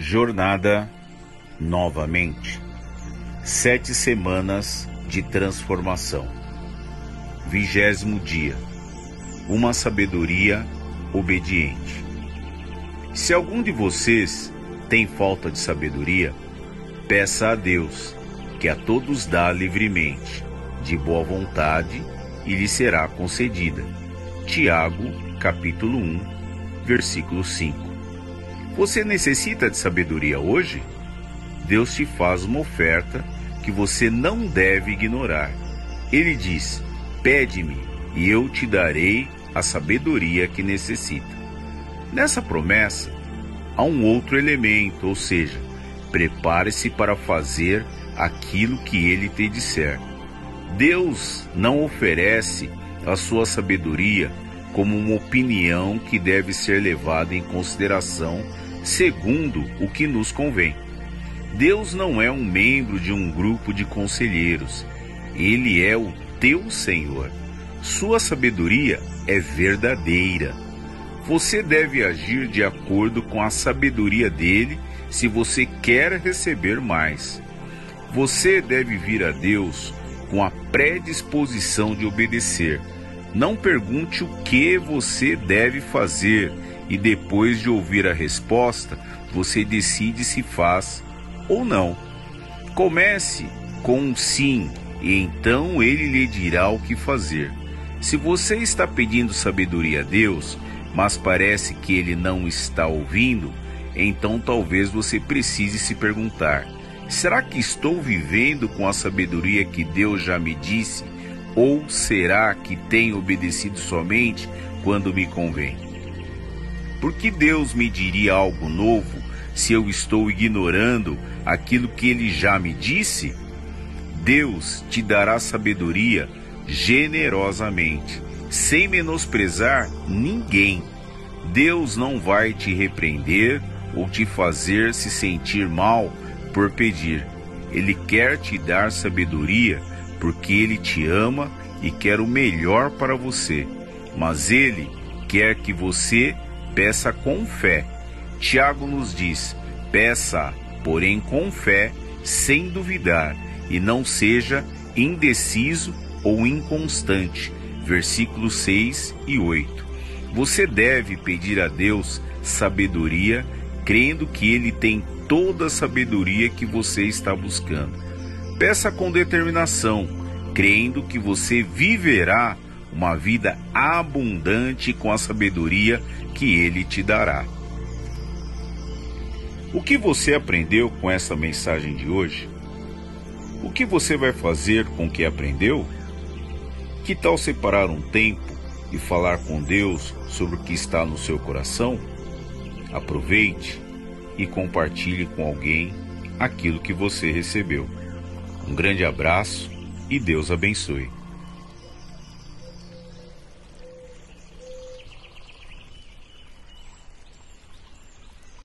Jornada novamente. Sete semanas de transformação. Vigésimo dia. Uma sabedoria obediente. Se algum de vocês tem falta de sabedoria, peça a Deus, que a todos dá livremente, de boa vontade, e lhe será concedida. Tiago, capítulo 1, versículo 5. Você necessita de sabedoria hoje? Deus te faz uma oferta que você não deve ignorar. Ele diz: Pede-me e eu te darei a sabedoria que necessita. Nessa promessa, há um outro elemento, ou seja, prepare-se para fazer aquilo que ele te disser. Deus não oferece a sua sabedoria como uma opinião que deve ser levada em consideração segundo o que nos convém. Deus não é um membro de um grupo de conselheiros, ele é o teu Senhor. Sua sabedoria é verdadeira. Você deve agir de acordo com a sabedoria dele se você quer receber mais. Você deve vir a Deus com a predisposição de obedecer. Não pergunte o que você deve fazer e depois de ouvir a resposta, você decide se faz ou não. Comece com um sim e então ele lhe dirá o que fazer. Se você está pedindo sabedoria a Deus, mas parece que ele não está ouvindo, então talvez você precise se perguntar: será que estou vivendo com a sabedoria que Deus já me disse? Ou será que tenho obedecido somente quando me convém? Por que Deus me diria algo novo se eu estou ignorando aquilo que ele já me disse? Deus te dará sabedoria generosamente, sem menosprezar ninguém. Deus não vai te repreender ou te fazer se sentir mal por pedir. Ele quer te dar sabedoria porque ele te ama e quer o melhor para você. Mas ele quer que você peça com fé. Tiago nos diz: peça, porém com fé, sem duvidar, e não seja indeciso ou inconstante. Versículos 6 e 8. Você deve pedir a Deus sabedoria, crendo que Ele tem toda a sabedoria que você está buscando. Peça com determinação, crendo que você viverá uma vida abundante com a sabedoria que Ele te dará. O que você aprendeu com essa mensagem de hoje? O que você vai fazer com o que aprendeu? Que tal separar um tempo e falar com Deus sobre o que está no seu coração? Aproveite e compartilhe com alguém aquilo que você recebeu. Um grande abraço e Deus abençoe.